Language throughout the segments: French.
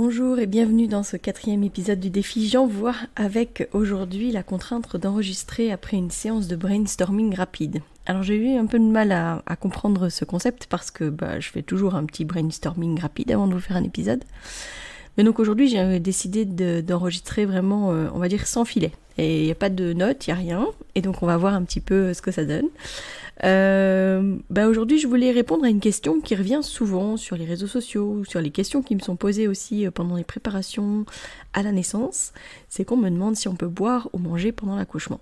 Bonjour et bienvenue dans ce quatrième épisode du défi J'envoie avec aujourd'hui la contrainte d'enregistrer après une séance de brainstorming rapide. Alors j'ai eu un peu de mal à, comprendre ce concept parce que bah, je fais toujours un petit brainstorming rapide avant de vous faire un épisode. Mais donc aujourd'hui j'ai décidé d'enregistrer vraiment, euh, on va dire, sans filet. Et il n'y a pas de notes, il n'y a rien. Et donc on va voir un petit peu ce que ça donne. Euh, bah aujourd'hui, je voulais répondre à une question qui revient souvent sur les réseaux sociaux, sur les questions qui me sont posées aussi euh, pendant les préparations à la naissance. C'est qu'on me demande si on peut boire ou manger pendant l'accouchement.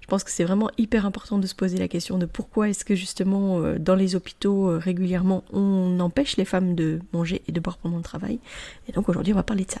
Je pense que c'est vraiment hyper important de se poser la question de pourquoi est-ce que justement euh, dans les hôpitaux régulièrement on empêche les femmes de manger et de boire pendant le travail. Et donc aujourd'hui, on va parler de ça.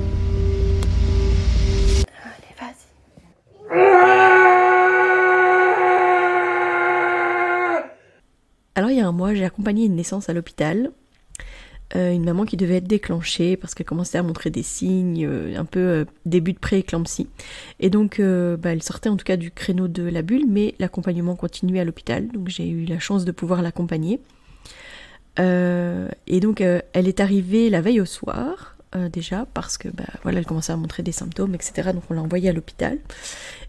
J'ai accompagné une naissance à l'hôpital. Euh, une maman qui devait être déclenchée parce qu'elle commençait à montrer des signes, euh, un peu euh, début de pré-éclampsie. Et donc, bah, elle sortait en tout cas du créneau de la bulle, mais l'accompagnement continuait à l'hôpital, donc j'ai eu la chance de pouvoir l'accompagner. et donc, elle est arrivée la veille au soir, déjà, parce que bah, voilà, elle commençait à montrer des symptômes, etc. Donc, on l'a envoyée à l'hôpital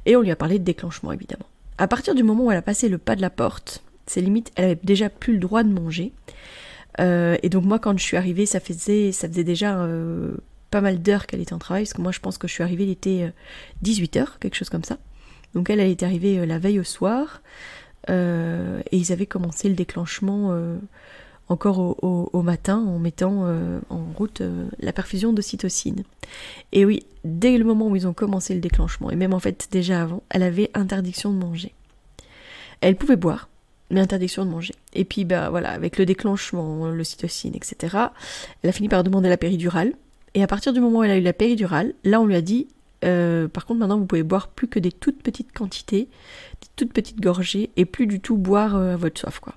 et on lui a parlé de déclenchement, évidemment. À partir du moment où elle a passé le pas de la porte, c'est limite, elle avait déjà plus le droit de manger. Euh, et donc moi, quand je suis arrivée, ça faisait, ça faisait déjà euh, pas mal d'heures qu'elle était en travail, parce que moi, je pense que je suis arrivée, il était 18h, euh, quelque chose comme ça. Donc elle, elle est arrivée la veille au soir, et ils avaient commencé le déclenchement encore au, matin en mettant en route la perfusion d'ocytocine. Et oui, dès le moment où ils ont commencé le déclenchement, et même en fait déjà avant, elle avait interdiction de manger. Elle pouvait boire, interdiction de manger. Et puis, bah voilà, avec le déclenchement, le cytocine, etc., elle a fini par demander la péridurale. Et à partir du moment où elle a eu la péridurale, là, on lui a dit, euh, par contre, maintenant, vous pouvez boire plus que des toutes petites quantités, des toutes petites gorgées, et plus du tout boire euh, à votre soif, quoi.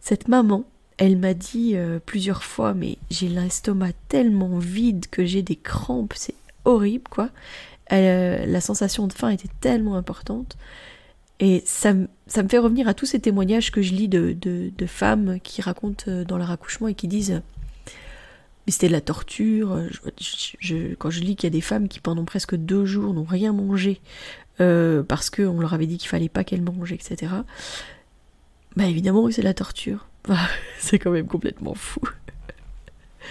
Cette maman, elle m'a dit euh, plusieurs fois, mais j'ai l'estomac tellement vide que j'ai des crampes, c'est horrible, quoi. la sensation de faim était tellement importante et ça, ça, me fait revenir à tous ces témoignages que je lis de, de, femmes qui racontent euh, dans leur accouchement et qui disent mais c'était de la torture. Je, quand je lis qu'il y a des femmes qui pendant presque deux jours n'ont rien mangé euh, parce qu'on leur avait dit qu'il fallait pas qu'elles mangent, etc. Bah évidemment, c'est de la torture. c'est quand même complètement fou.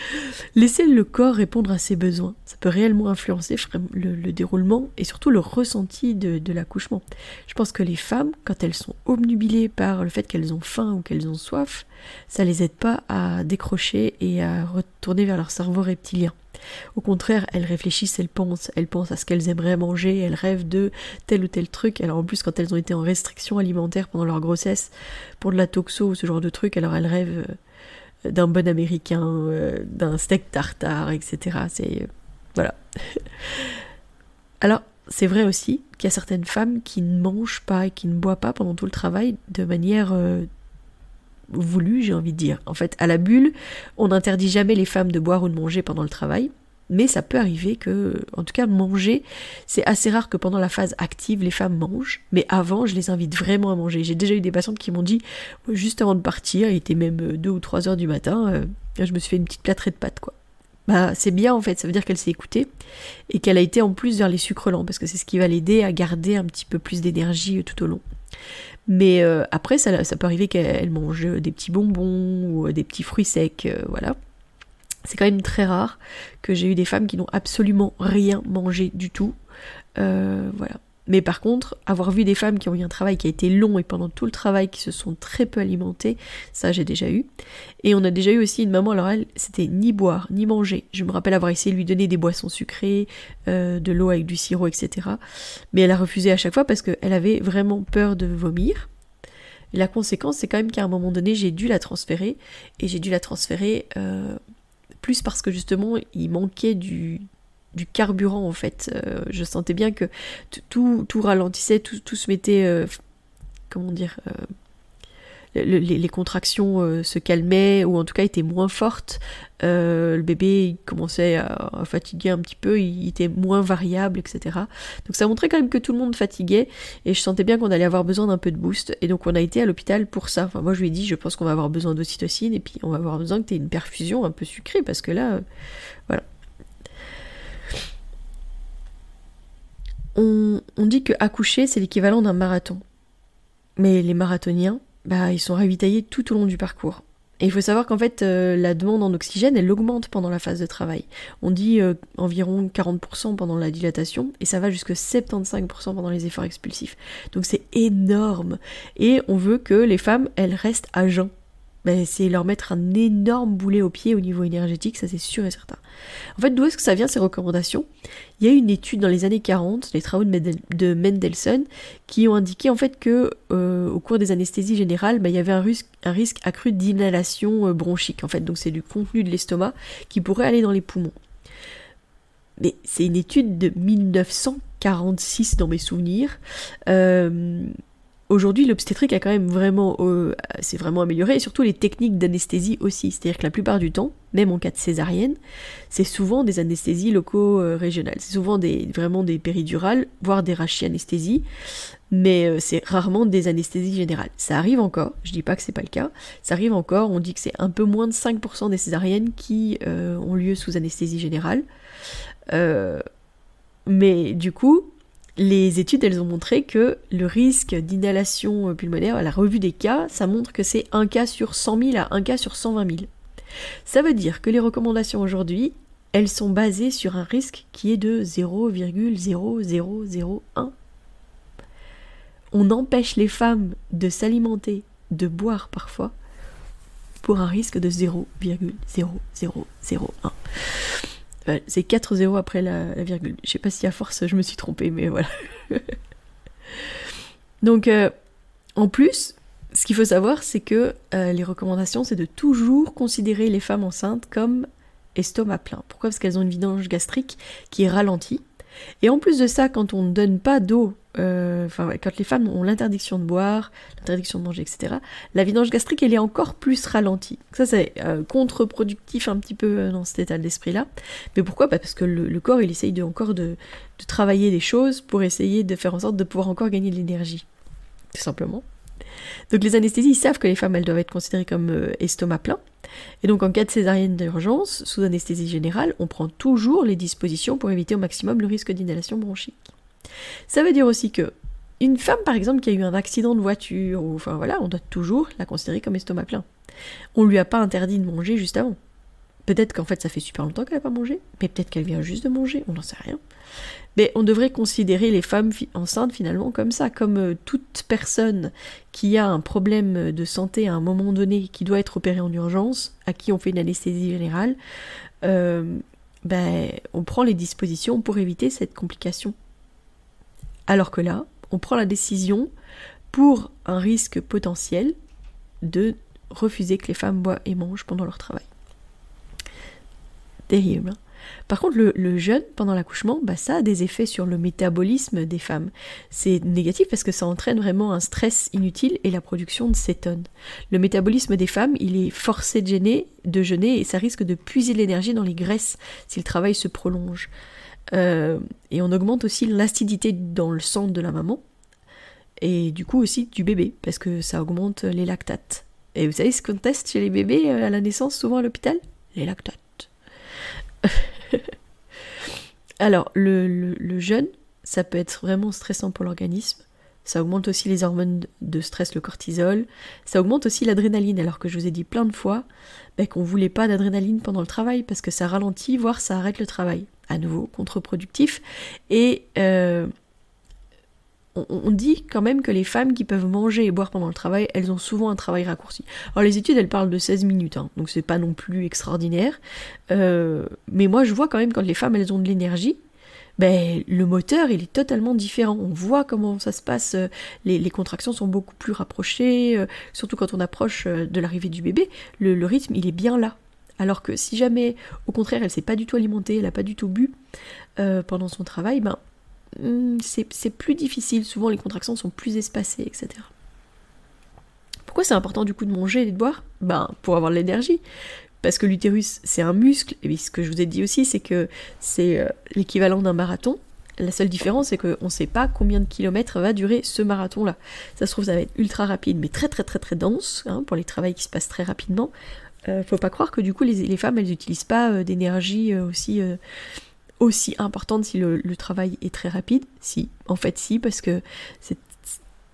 Laisser le corps répondre à ses besoins, ça peut réellement influencer le, déroulement et surtout le ressenti de, l'accouchement. Je pense que les femmes, quand elles sont obnubilées par le fait qu'elles ont faim ou qu'elles ont soif, ça les aide pas à décrocher et à retourner vers leur cerveau reptilien. Au contraire, elles réfléchissent, elles pensent, elles pensent à ce qu'elles aimeraient manger, elles rêvent de tel ou tel truc. Alors en plus, quand elles ont été en restriction alimentaire pendant leur grossesse, pour de la toxo ou ce genre de truc, alors elles rêvent euh, d'un bon américain, euh, d'un steak tartare, etc. C'est euh, voilà. Alors, c'est vrai aussi qu'il y a certaines femmes qui ne mangent pas et qui ne boivent pas pendant tout le travail de manière euh, voulue, j'ai envie de dire. En fait, à la bulle, on n'interdit jamais les femmes de boire ou de manger pendant le travail. Mais ça peut arriver que, en tout cas, manger, c'est assez rare que pendant la phase active, les femmes mangent. Mais avant, je les invite vraiment à manger. J'ai déjà eu des patientes qui m'ont dit, juste avant de partir, il était même 2 ou 3 heures du matin, euh, je me suis fait une petite plâtrée de pâtes, quoi. Bah, c'est bien en fait, ça veut dire qu'elle s'est écoutée et qu'elle a été en plus vers les sucres lents parce que c'est ce qui va l'aider à garder un petit peu plus d'énergie euh, tout au long. Mais euh, après, ça, ça peut arriver qu'elle mange des petits bonbons ou des petits fruits secs, voilà. C'est quand même très rare que j'ai eu des femmes qui n'ont absolument rien mangé du tout. Euh, voilà. Mais par contre, avoir vu des femmes qui ont eu un travail qui a été long et pendant tout le travail qui se sont très peu alimentées, ça j'ai déjà eu. Et on a déjà eu aussi une maman, alors elle, c'était ni boire, ni manger. Je me rappelle avoir essayé de lui donner des boissons sucrées, euh, de l'eau avec du sirop, etc. Mais elle a refusé à chaque fois parce qu'elle avait vraiment peur de vomir. La conséquence, c'est quand même qu'à un moment donné, j'ai dû la transférer. Et j'ai dû la transférer euh, plus parce que justement, il manquait du, carburant en fait. Euh, je sentais bien que tout, tout ralentissait, tout, tout, se mettait, euh, comment dire, euh, les, contractions se calmaient ou en tout cas étaient moins fortes. le bébé commençait à, fatiguer un petit peu, il, était moins variable, etc. Donc ça montrait quand même que tout le monde fatiguait et je sentais bien qu'on allait avoir besoin d'un peu de boost. Et donc on a été à l'hôpital pour ça. Enfin, moi je lui ai dit, je pense qu'on va avoir besoin d'ocytocine et puis on va avoir besoin que tu aies une perfusion un peu sucrée parce que là, voilà. on, dit que accoucher, c'est l'équivalent d'un marathon. Mais les marathoniens, bah, ils sont ravitaillés tout au long du parcours. Et il faut savoir qu'en fait, euh, la demande en oxygène, elle augmente pendant la phase de travail. On dit euh, environ 40% pendant la dilatation, et ça va jusqu'à 75% pendant les efforts expulsifs. Donc c'est énorme. Et on veut que les femmes, elles restent à jeun ben, c'est leur mettre un énorme boulet au pied au niveau énergétique, ça c'est sûr et certain. En fait, d'où est-ce que ça vient ces recommandations? Il y a eu une étude dans les années 40, les travaux de, Mendelssohn, qui ont indiqué en fait que euh, au cours des anesthésies générales, ben, il y avait un risque, un risque accru d'inhalation euh, bronchique. En fait, donc c'est du contenu de l'estomac qui pourrait aller dans les poumons. Mais c'est une étude de 1946 dans mes souvenirs. Euh, Aujourd'hui, l'obstétrique a quand même vraiment, euh, s'est vraiment amélioré, et surtout les techniques d'anesthésie aussi. C'est-à-dire que la plupart du temps, même en cas de césarienne, c'est souvent des anesthésies locaux-régionales. C'est souvent des, vraiment des péridurales, voire des rachianesthésies, mais euh, c'est rarement des anesthésies générales. Ça arrive encore, je dis pas que c'est pas le cas, ça arrive encore, on dit que c'est un peu moins de 5% des césariennes qui euh, ont lieu sous anesthésie générale. mais du coup, les études, elles ont montré que le risque d'inhalation pulmonaire, à la revue des cas, ça montre que c'est un cas sur 100 000 à un cas sur 120 000. Ça veut dire que les recommandations aujourd'hui, elles sont basées sur un risque qui est de 0,0001. On empêche les femmes de s'alimenter, de boire parfois, pour un risque de 0,0001 c'est 4-0 après la, virgule. Je sais pas si à force je me suis trompée, mais voilà. Donc, euh, en plus, ce qu'il faut savoir, c'est que euh, les recommandations, c'est de toujours considérer les femmes enceintes comme estomac plein. Pourquoi? Parce qu'elles ont une vidange gastrique qui est ralentie. Et en plus de ça, quand on ne donne pas d'eau euh, quand les femmes ont l'interdiction de boire, l'interdiction de manger, etc., la vidange gastrique, elle est encore plus ralentie. Ça, c'est euh, contre-productif un petit peu euh, dans cet état d'esprit-là. Mais pourquoi? Bah, Parce que le, corps, il essaye de, encore de, travailler des choses pour essayer de faire en sorte de pouvoir encore gagner de l'énergie. Tout simplement. Donc les anesthésies, savent que les femmes, elles doivent être considérées comme estomac plein. Et donc en cas de césarienne d'urgence, sous anesthésie générale, on prend toujours les dispositions pour éviter au maximum le risque d'inhalation bronchique. Ça veut dire aussi que une femme, par exemple, qui a eu un accident de voiture, enfin voilà, on doit toujours la considérer comme estomac plein. On lui a pas interdit de manger juste avant. Peut-être qu'en fait ça fait super longtemps qu'elle n'a pas mangé, mais peut-être qu'elle vient juste de manger, on n'en sait rien. Mais on devrait considérer les femmes enceintes finalement comme ça, comme euh, toute personne qui a un problème de santé à un moment donné, qui doit être opérée en urgence, à qui on fait une anesthésie générale, euh, ben, on prend les dispositions pour éviter cette complication. Alors que là, on prend la décision pour un risque potentiel de refuser que les femmes boivent et mangent pendant leur travail. Terrible. Hein. par contre, le, jeûne pendant l'accouchement, bah, ça a des effets sur le métabolisme des femmes. C'est négatif parce que ça entraîne vraiment un stress inutile et la production de cétone. Le métabolisme des femmes, il est forcé de, gêner, de jeûner et ça risque de puiser l'énergie dans les graisses si le travail se prolonge. Euh, et on augmente aussi l'acidité dans le sang de la maman. Et du coup aussi du bébé, parce que ça augmente les lactates. Et vous savez ce qu'on teste chez les bébés euh, à la naissance, souvent à l'hôpital? Les lactates. Alors, le, jeûne, ça peut être vraiment stressant pour l'organisme, ça augmente aussi les hormones de stress, le cortisol, ça augmente aussi l'adrénaline, alors que je vous ai dit plein de fois ben, qu'on voulait pas d'adrénaline pendant le travail, parce que ça ralentit, voire ça arrête le travail. À nouveau, contre-productif. Et euh, on, dit quand même que les femmes qui peuvent manger et boire pendant le travail, elles ont souvent un travail raccourci. Alors les études, elles parlent de 16 minutes, hein, donc c'est pas non plus extraordinaire. Euh, mais moi, je vois quand même quand les femmes, elles ont de l'énergie, ben, le moteur, il est totalement différent. On voit comment ça se passe. Euh, les, contractions sont beaucoup plus rapprochées, surtout quand on approche de l'arrivée du bébé. Le, rythme, il est bien là. Alors que si jamais, au contraire, elle s'est pas du tout alimentée, elle n'a pas du tout bu pendant son travail, ben Hmm, c'est plus difficile, souvent les contractions sont plus espacées, etc. Pourquoi c'est important du coup de manger et de boire? Ben pour avoir de l'énergie. Parce que l'utérus c'est un muscle, et ce que je vous ai dit aussi c'est que c'est euh, l'équivalent d'un marathon. La seule différence c'est qu'on ne sait pas combien de kilomètres va durer ce marathon-là. Ça se trouve ça va être ultra rapide mais très très très très dense, hein, pour les travaux qui se passent très rapidement. Euh, faut pas croire que du coup les, femmes elles n'utilisent pas euh, d'énergie aussi aussi importante si le, travail est très rapide Si, en fait si, parce que c'est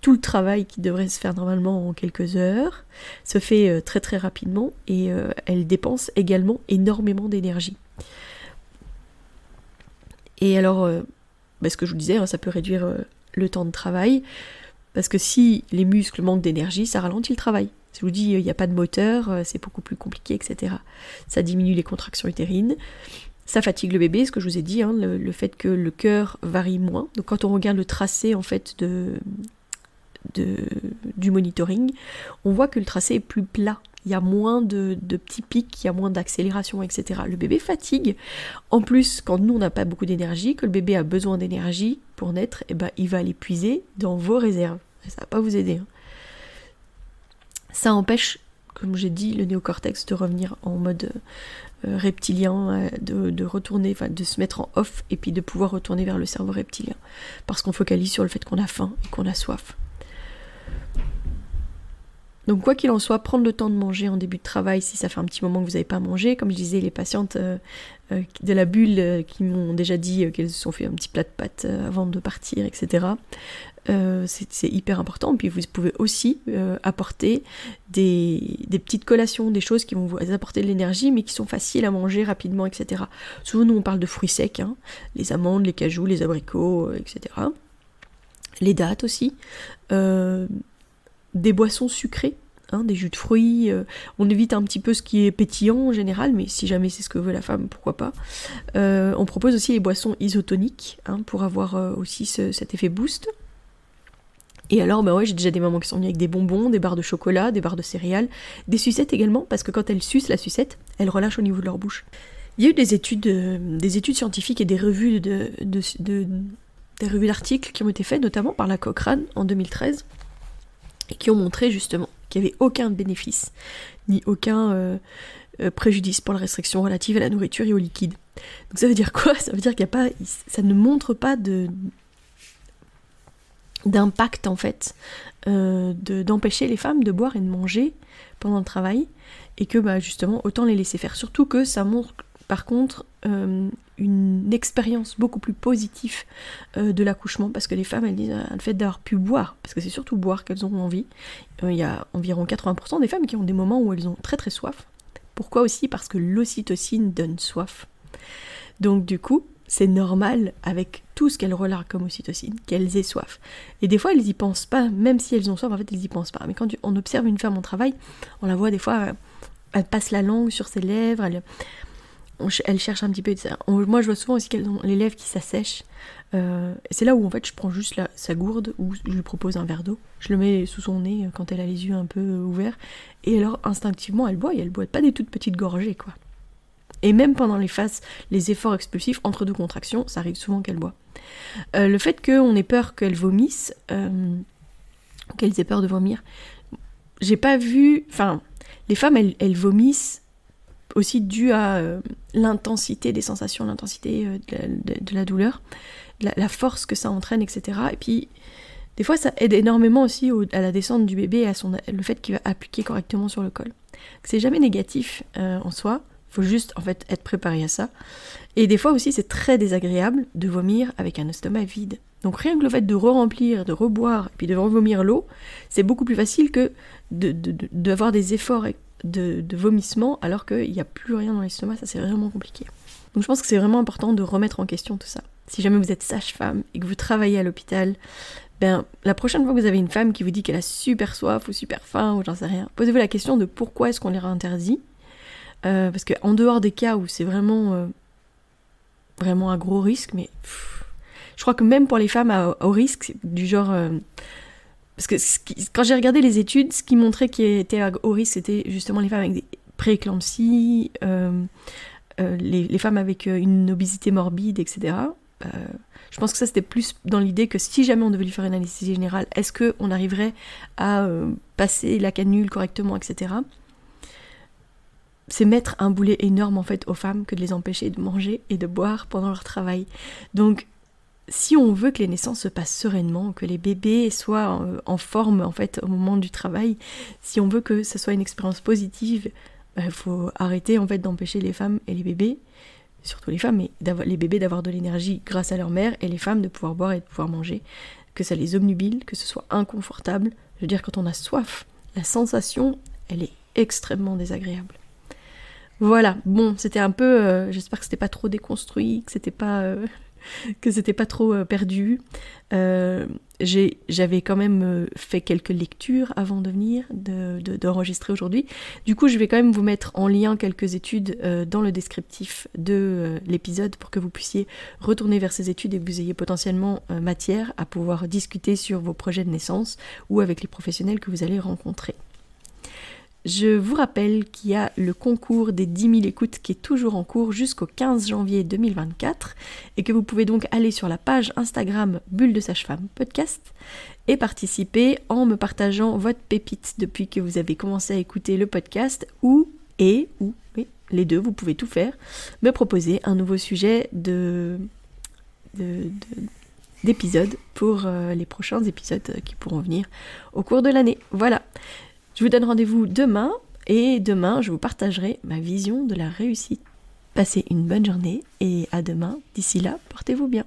tout le travail qui devrait se faire normalement en quelques heures se fait euh, très très rapidement et euh, elle dépense également énormément d'énergie. Et alors, euh, bah, ce que je vous disais, hein, ça peut réduire le temps de travail, parce que si les muscles manquent d'énergie, ça ralentit le travail. Je vous dis il n'y a pas de moteur, c'est beaucoup plus compliqué, etc. Ça diminue les contractions utérines, ça fatigue le bébé, ce que je vous ai dit, hein, le, fait que le cœur varie moins. Donc quand on regarde le tracé en fait de, du monitoring, on voit que le tracé est plus plat. Il y a moins de, petits pics, il y a moins d'accélération, etc. Le bébé fatigue. En plus, quand nous on n'a pas beaucoup d'énergie, que le bébé a besoin d'énergie pour naître, eh ben, il va l'épuiser dans vos réserves. Ça va pas vous aider. Hein. Ça empêche, comme j'ai dit, le néocortex de revenir en mode euh, reptilien, euh, de, retourner, de se mettre en off et puis de pouvoir retourner vers le cerveau reptilien. Parce qu'on focalise sur le fait qu'on a faim et qu'on a soif. Donc quoi qu'il en soit, prendre le temps de manger en début de travail si ça fait un petit moment que vous n'avez pas mangé. Comme je disais, les patientes euh, de la bulle qui m'ont déjà dit qu'elles se sont fait un petit plat de pâtes avant de partir, etc. Euh, c'est hyper important. Puis vous pouvez aussi euh, apporter des, petites collations, des choses qui vont vous apporter de l'énergie, mais qui sont faciles à manger rapidement, etc. Souvent, nous, on parle de fruits secs, hein. les amandes, les cajous, les abricots, euh, etc. Les dattes aussi. Des boissons sucrées, hein, des jus de fruits. on évite un petit peu ce qui est pétillant en général, mais si jamais c'est ce que veut la femme, pourquoi pas. on propose aussi les boissons isotoniques hein, pour avoir aussi cet effet boost. Et alors, bah ouais, j'ai déjà des mamans qui sont venues avec des bonbons, des barres de chocolat, des barres de céréales, des sucettes également, parce que quand elles sucent la sucette, elles relâchent au niveau de leur bouche. Il y a eu des études, euh, des études scientifiques et des revues d'articles qui ont été faites, notamment par la Cochrane en 2013, qui ont montré justement qu'il n'y avait aucun bénéfice, ni aucun euh, euh, préjudice pour la restriction relative à la nourriture et au liquide. Donc ça veut dire quoi? Ça veut dire qu'il n'y a pas, ça ne montre pas de, d'impact en fait, euh, d'empêcher les femmes de boire et de manger pendant le travail, et que bah, justement autant les laisser faire. Surtout que ça montre par contre euh, une expérience beaucoup plus positive euh, de l'accouchement, parce que les femmes elles disent le fait d'avoir pu boire, parce que c'est surtout boire qu'elles ont envie. Il y a environ 80% des femmes qui ont des moments où elles ont très très soif. Pourquoi aussi? Parce que l'ocytocine donne soif. Donc du coup, c'est normal avec tout ce qu'elles relarguent comme ocytocine, qu'elles aient soif. Et des fois, elles y pensent pas, même si elles ont soif, en fait, elles y pensent pas. Mais quand on observe une femme en travail, on la voit des fois, euh, elle passe la langue sur ses lèvres, elle, cherche un petit peu. Moi, je vois souvent aussi qu'elles ont les lèvres qui s'assèchent. Euh, c'est là où, en fait, je prends juste sa gourde ou je lui propose un verre d'eau. Je le mets sous son nez euh, quand elle a les yeux un peu ouverts. Et alors, instinctivement, elle boit et elle boit pas des toutes petites gorgées, quoi. Et même pendant les phases, les efforts explosifs entre deux contractions, ça arrive souvent qu'elle boit. Euh, le fait qu'on ait peur qu'elle vomisse, euh, qu'elles aient peur de vomir, j'ai pas vu. Enfin, les femmes, elles, vomissent aussi dû à euh, l'intensité des sensations, l'intensité de, la douleur, la, force que ça entraîne, etc. Et puis, des fois, ça aide énormément aussi à la descente du bébé, à son, le fait qu'il va appliquer correctement sur le col. C'est jamais négatif en soi, faut juste en fait être préparé à ça. Et des fois aussi, c'est très désagréable de vomir avec un estomac vide. Donc rien que le fait de re-remplir, de reboire, et puis de revomir l'eau, c'est beaucoup plus facile que d'avoir de, des efforts de, de vomissement alors qu'il n'y a plus rien dans l'estomac, ça c'est vraiment compliqué. Donc je pense que c'est vraiment important de remettre en question tout ça. Si jamais vous êtes sage-femme et que vous travaillez à l'hôpital, ben la prochaine fois que vous avez une femme qui vous dit qu'elle a super soif ou super faim ou j'en sais rien, posez-vous la question de pourquoi est-ce qu'on les interdit. Euh, parce qu'en dehors des cas où c'est vraiment, euh, vraiment un gros risque, mais je crois que même pour les femmes à haut risque, du genre... Euh, parce que quand j'ai regardé les études, ce qui montrait qu'il était haut risque, c'était justement les femmes avec des prééclampsies, les, les, femmes avec une obésité morbide, etc. je pense que ça c'était plus dans l'idée que si jamais on devait lui faire une anesthésie générale, est-ce qu'on arriverait à passer la canule correctement, etc c'est mettre un boulet énorme en fait aux femmes que de les empêcher de manger et de boire pendant leur travail. Donc si on veut que les naissances se passent sereinement, que les bébés soient en, forme en fait au moment du travail, si on veut que ce soit une expérience positive, il bah, faut arrêter en fait d'empêcher les femmes et les bébés, surtout les femmes, mais les bébés d'avoir de l'énergie grâce à leur mère et les femmes de pouvoir boire et de pouvoir manger, que ça les obnubile, que ce soit inconfortable. Je veux dire, quand on a soif, la sensation, elle est extrêmement désagréable. Voilà, bon, c'était un peu. Euh, j'espère que c'était pas trop déconstruit, que c'était pas. Euh, que c'était pas trop euh, perdu. J'avais quand même fait quelques lectures avant de venir, d'enregistrer de, aujourd'hui. Du coup, je vais quand même vous mettre en lien quelques études dans le descriptif de l'épisode pour que vous puissiez retourner vers ces études et que vous ayez potentiellement matière à pouvoir discuter sur vos projets de naissance ou avec les professionnels que vous allez rencontrer. Je vous rappelle qu'il y a le concours des 10 000 écoutes qui est toujours en cours jusqu'au 15 janvier 2024 et que vous pouvez donc aller sur la page Instagram Bulle de Sage-Femme Podcast et participer en me partageant votre pépite depuis que vous avez commencé à écouter le podcast ou et ou oui, les deux, vous pouvez tout faire, me proposer un nouveau sujet de, d'épisode pour euh, les prochains épisodes qui pourront venir au cours de l'année. Voilà. Je vous donne rendez-vous demain et demain je vous partagerai ma vision de la réussite. Passez une bonne journée et à demain. D'ici là, portez-vous bien.